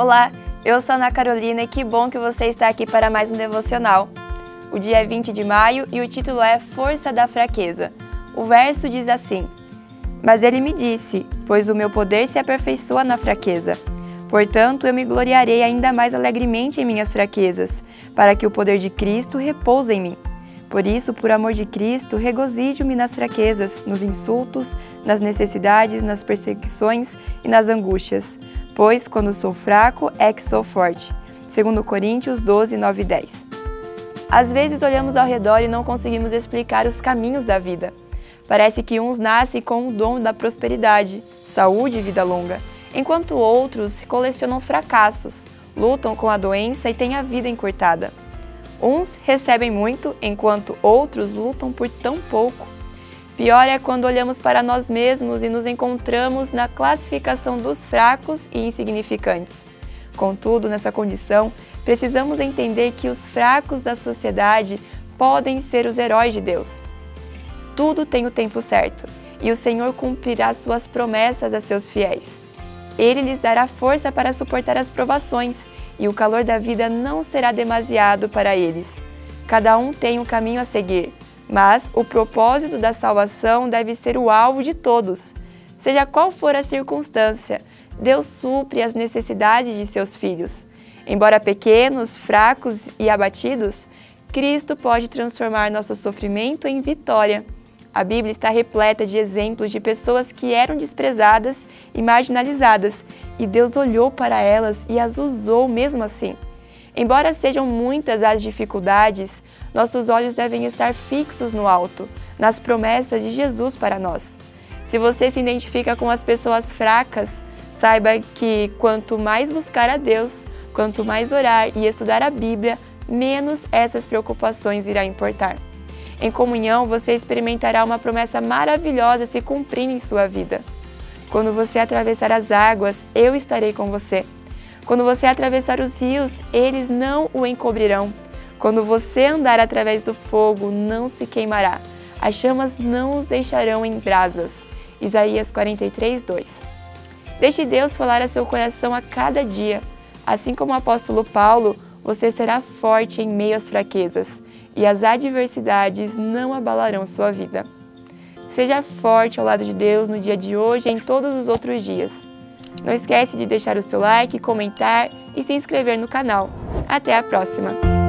Olá, eu sou Ana Carolina e que bom que você está aqui para mais um devocional. O dia é 20 de maio e o título é Força da Fraqueza. O verso diz assim: Mas ele me disse: Pois o meu poder se aperfeiçoa na fraqueza. Portanto, eu me gloriarei ainda mais alegremente em minhas fraquezas, para que o poder de Cristo repouse em mim. Por isso, por amor de Cristo, regozijo-me nas fraquezas, nos insultos, nas necessidades, nas perseguições e nas angústias pois quando sou fraco é que sou forte. 2 Coríntios 12, 9 e 10. Às vezes olhamos ao redor e não conseguimos explicar os caminhos da vida. Parece que uns nascem com o dom da prosperidade, saúde e vida longa, enquanto outros colecionam fracassos, lutam com a doença e têm a vida encurtada. Uns recebem muito, enquanto outros lutam por tão pouco. Pior é quando olhamos para nós mesmos e nos encontramos na classificação dos fracos e insignificantes. Contudo, nessa condição, precisamos entender que os fracos da sociedade podem ser os heróis de Deus. Tudo tem o tempo certo e o Senhor cumprirá suas promessas a seus fiéis. Ele lhes dará força para suportar as provações e o calor da vida não será demasiado para eles. Cada um tem um caminho a seguir mas o propósito da salvação deve ser o alvo de todos. Seja qual for a circunstância, Deus supre as necessidades de seus filhos. Embora pequenos, fracos e abatidos, Cristo pode transformar nosso sofrimento em vitória. A Bíblia está repleta de exemplos de pessoas que eram desprezadas e marginalizadas, e Deus olhou para elas e as usou mesmo assim. Embora sejam muitas as dificuldades, nossos olhos devem estar fixos no alto, nas promessas de Jesus para nós. Se você se identifica com as pessoas fracas, saiba que quanto mais buscar a Deus, quanto mais orar e estudar a Bíblia, menos essas preocupações irá importar. Em comunhão, você experimentará uma promessa maravilhosa se cumprindo em sua vida. Quando você atravessar as águas, eu estarei com você. Quando você atravessar os rios, eles não o encobrirão. Quando você andar através do fogo, não se queimará. As chamas não os deixarão em brasas. Isaías 43, 2. Deixe Deus falar a seu coração a cada dia. Assim como o apóstolo Paulo, você será forte em meio às fraquezas e as adversidades não abalarão sua vida. Seja forte ao lado de Deus no dia de hoje e em todos os outros dias. Não esquece de deixar o seu like, comentar e se inscrever no canal. Até a próxima!